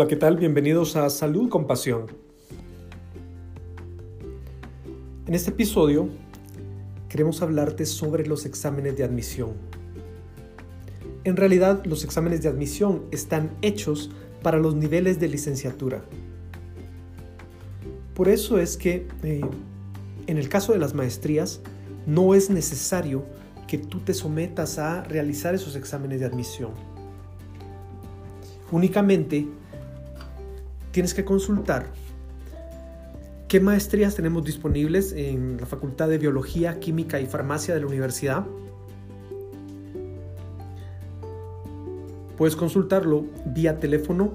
Hola, ¿qué tal? Bienvenidos a Salud con Pasión. En este episodio queremos hablarte sobre los exámenes de admisión. En realidad, los exámenes de admisión están hechos para los niveles de licenciatura. Por eso es que eh, en el caso de las maestrías no es necesario que tú te sometas a realizar esos exámenes de admisión. Únicamente tienes que consultar qué maestrías tenemos disponibles en la Facultad de Biología, Química y Farmacia de la universidad. Puedes consultarlo vía teléfono,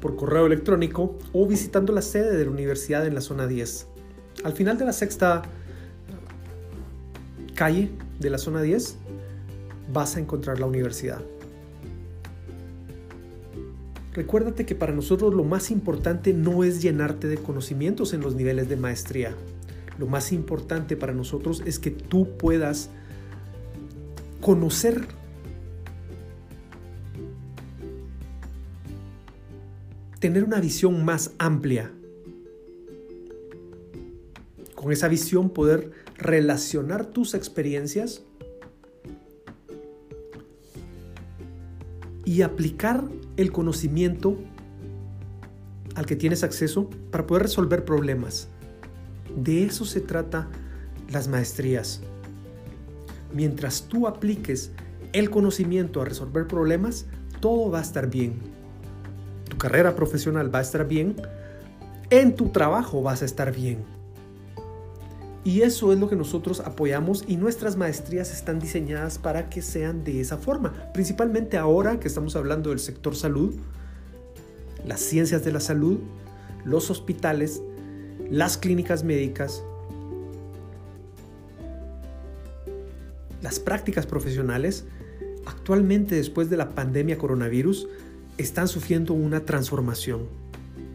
por correo electrónico o visitando la sede de la universidad en la zona 10. Al final de la sexta calle de la zona 10 vas a encontrar la universidad. Recuérdate que para nosotros lo más importante no es llenarte de conocimientos en los niveles de maestría. Lo más importante para nosotros es que tú puedas conocer tener una visión más amplia. Con esa visión poder relacionar tus experiencias y aplicar el conocimiento al que tienes acceso para poder resolver problemas. De eso se trata las maestrías. Mientras tú apliques el conocimiento a resolver problemas, todo va a estar bien. Tu carrera profesional va a estar bien, en tu trabajo vas a estar bien. Y eso es lo que nosotros apoyamos y nuestras maestrías están diseñadas para que sean de esa forma. Principalmente ahora que estamos hablando del sector salud, las ciencias de la salud, los hospitales, las clínicas médicas, las prácticas profesionales, actualmente después de la pandemia coronavirus, están sufriendo una transformación.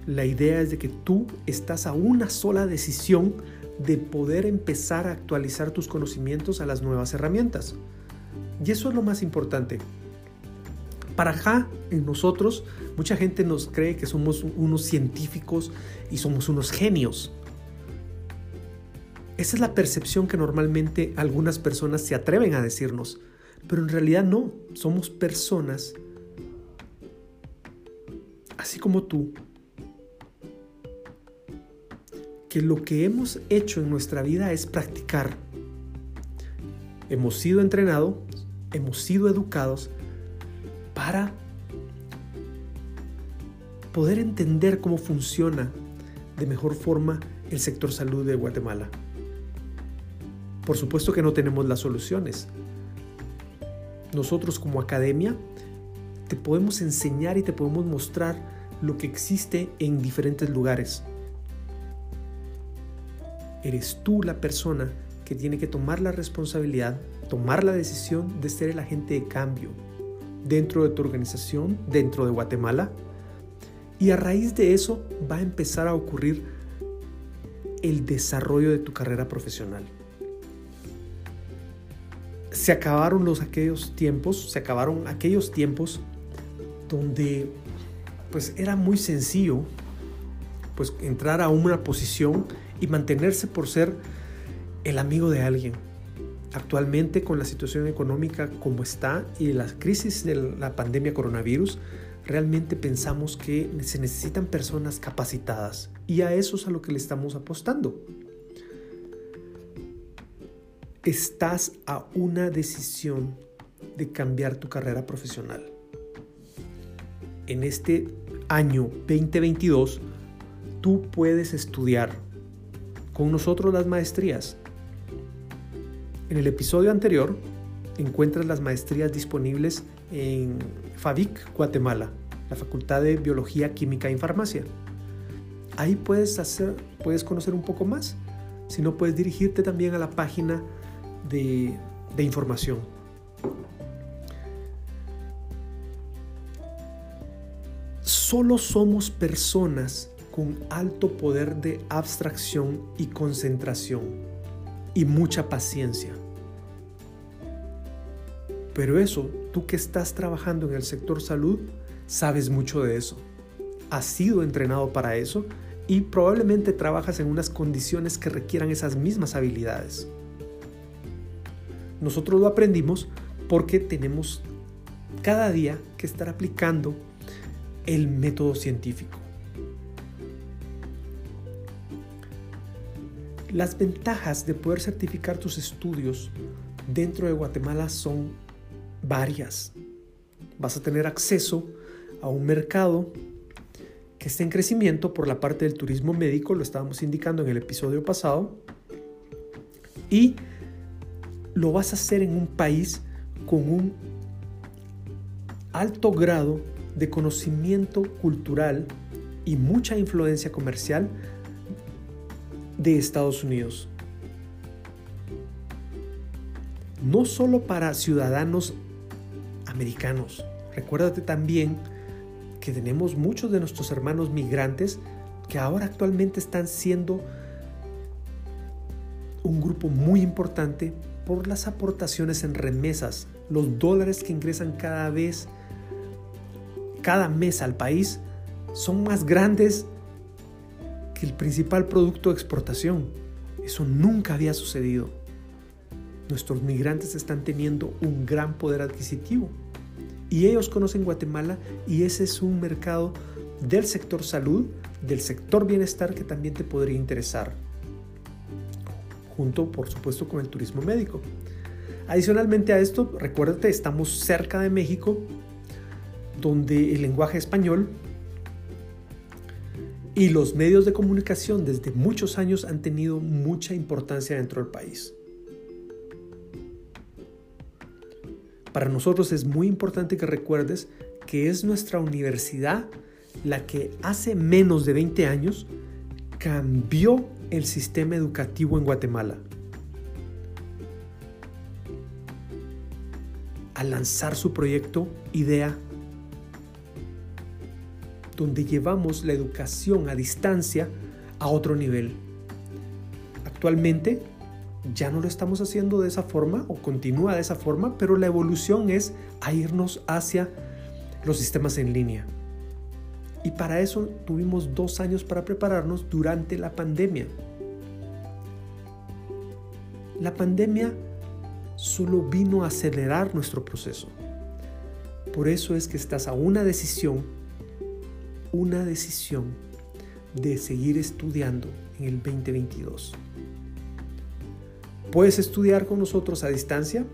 La idea es de que tú estás a una sola decisión de poder empezar a actualizar tus conocimientos a las nuevas herramientas. Y eso es lo más importante. Para en nosotros, mucha gente nos cree que somos unos científicos y somos unos genios. Esa es la percepción que normalmente algunas personas se atreven a decirnos, pero en realidad no, somos personas, así como tú, que lo que hemos hecho en nuestra vida es practicar. Hemos sido entrenados, hemos sido educados para poder entender cómo funciona de mejor forma el sector salud de Guatemala. Por supuesto que no tenemos las soluciones. Nosotros como academia te podemos enseñar y te podemos mostrar lo que existe en diferentes lugares. Eres tú la persona que tiene que tomar la responsabilidad, tomar la decisión de ser el agente de cambio dentro de tu organización, dentro de Guatemala. Y a raíz de eso va a empezar a ocurrir el desarrollo de tu carrera profesional. Se acabaron los aquellos tiempos, se acabaron aquellos tiempos donde pues era muy sencillo pues entrar a una posición y mantenerse por ser el amigo de alguien. Actualmente con la situación económica como está y la crisis de la pandemia coronavirus, realmente pensamos que se necesitan personas capacitadas y a eso es a lo que le estamos apostando. Estás a una decisión de cambiar tu carrera profesional. En este año 2022, tú puedes estudiar con nosotros las maestrías. En el episodio anterior encuentras las maestrías disponibles en FAVIC, Guatemala, la Facultad de Biología, Química y Farmacia. Ahí puedes, hacer, puedes conocer un poco más. Si no, puedes dirigirte también a la página de, de información. Solo somos personas con alto poder de abstracción y concentración y mucha paciencia. Pero eso, tú que estás trabajando en el sector salud, sabes mucho de eso. has sido entrenado para eso y probablemente trabajas en unas condiciones que requieran esas mismas habilidades. Nosotros lo aprendimos porque tenemos cada día que estar aplicando el método científico. Las ventajas de poder certificar tus estudios dentro de Guatemala son varias. Vas a tener acceso a un mercado que está en crecimiento por la parte del turismo médico, lo estábamos indicando en el episodio pasado, y lo vas a hacer en un país con un alto grado de conocimiento cultural y mucha influencia comercial de Estados Unidos. No solo para ciudadanos americanos. Recuérdate también que tenemos muchos de nuestros hermanos migrantes que ahora actualmente están siendo un grupo muy importante por las aportaciones en remesas, los dólares que ingresan cada vez, cada mes al país, son más grandes el principal producto de exportación. Eso nunca había sucedido. Nuestros migrantes están teniendo un gran poder adquisitivo y ellos conocen Guatemala y ese es un mercado del sector salud, del sector bienestar que también te podría interesar, junto por supuesto con el turismo médico. Adicionalmente a esto, recuérdate, estamos cerca de México, donde el lenguaje español y los medios de comunicación desde muchos años han tenido mucha importancia dentro del país. Para nosotros es muy importante que recuerdes que es nuestra universidad la que hace menos de 20 años cambió el sistema educativo en Guatemala. Al lanzar su proyecto IDEA donde llevamos la educación a distancia a otro nivel. Actualmente ya no lo estamos haciendo de esa forma o continúa de esa forma, pero la evolución es a irnos hacia los sistemas en línea. Y para eso tuvimos dos años para prepararnos durante la pandemia. La pandemia solo vino a acelerar nuestro proceso. Por eso es que estás a una decisión una decisión de seguir estudiando en el 2022. Puedes estudiar con nosotros a distancia,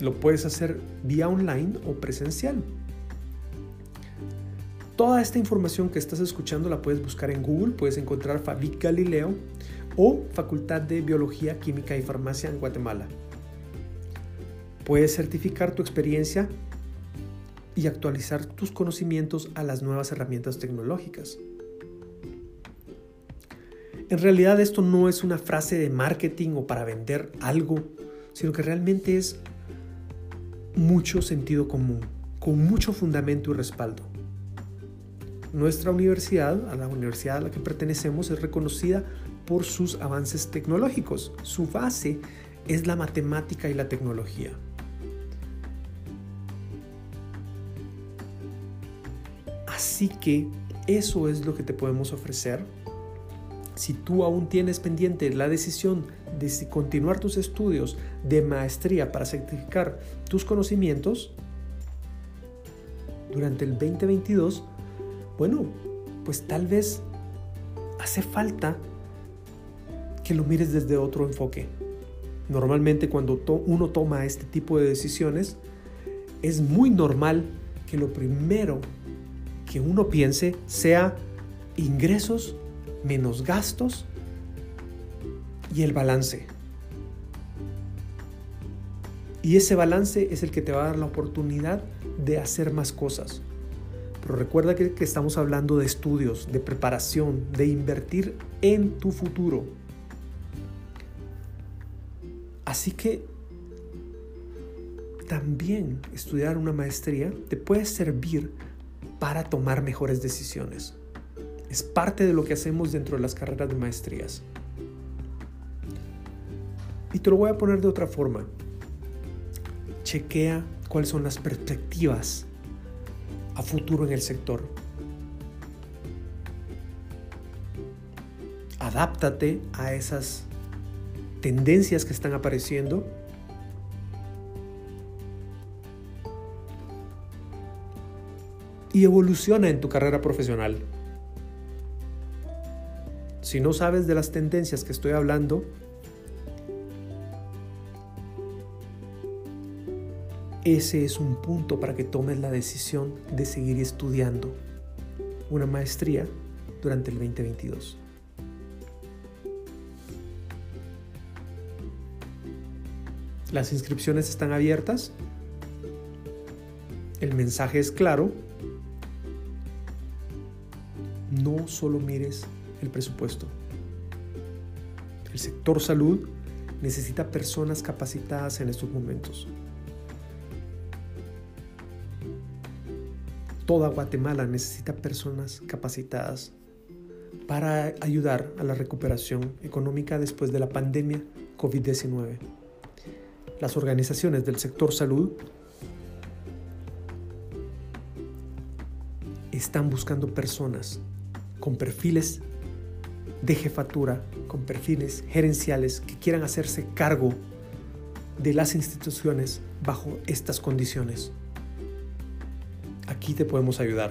lo puedes hacer vía online o presencial. Toda esta información que estás escuchando la puedes buscar en Google, puedes encontrar Fabic Galileo o Facultad de Biología, Química y Farmacia en Guatemala. Puedes certificar tu experiencia y actualizar tus conocimientos a las nuevas herramientas tecnológicas. En realidad esto no es una frase de marketing o para vender algo, sino que realmente es mucho sentido común, con mucho fundamento y respaldo. Nuestra universidad, a la universidad a la que pertenecemos, es reconocida por sus avances tecnológicos. Su base es la matemática y la tecnología. Así que eso es lo que te podemos ofrecer. Si tú aún tienes pendiente la decisión de continuar tus estudios de maestría para certificar tus conocimientos durante el 2022, bueno, pues tal vez hace falta que lo mires desde otro enfoque. Normalmente cuando uno toma este tipo de decisiones, es muy normal que lo primero que uno piense sea ingresos menos gastos y el balance. Y ese balance es el que te va a dar la oportunidad de hacer más cosas. Pero recuerda que, que, estamos hablando de estudios, de preparación, de invertir en tu futuro. Así que también estudiar una maestría te puede servir para tomar mejores decisiones. Es parte de lo que hacemos dentro de las carreras de maestrías. Y te lo voy a poner de otra forma. Chequea cuáles son las perspectivas a futuro en el sector. Adáptate a esas tendencias que están apareciendo Y evoluciona en tu carrera profesional. Si no sabes de las tendencias que estoy hablando, ese es un punto para que tomes la decisión de seguir estudiando una maestría durante el 2022. Las inscripciones están abiertas. El mensaje es claro. Solo mires el presupuesto. El sector salud necesita personas capacitadas en estos momentos. Toda Guatemala necesita personas capacitadas para ayudar a la recuperación económica después de la pandemia COVID-19 las organizaciones del sector salud están buscando personas con perfiles de jefatura, con perfiles gerenciales que quieran hacerse cargo de las instituciones bajo estas condiciones. Aquí te podemos ayudar.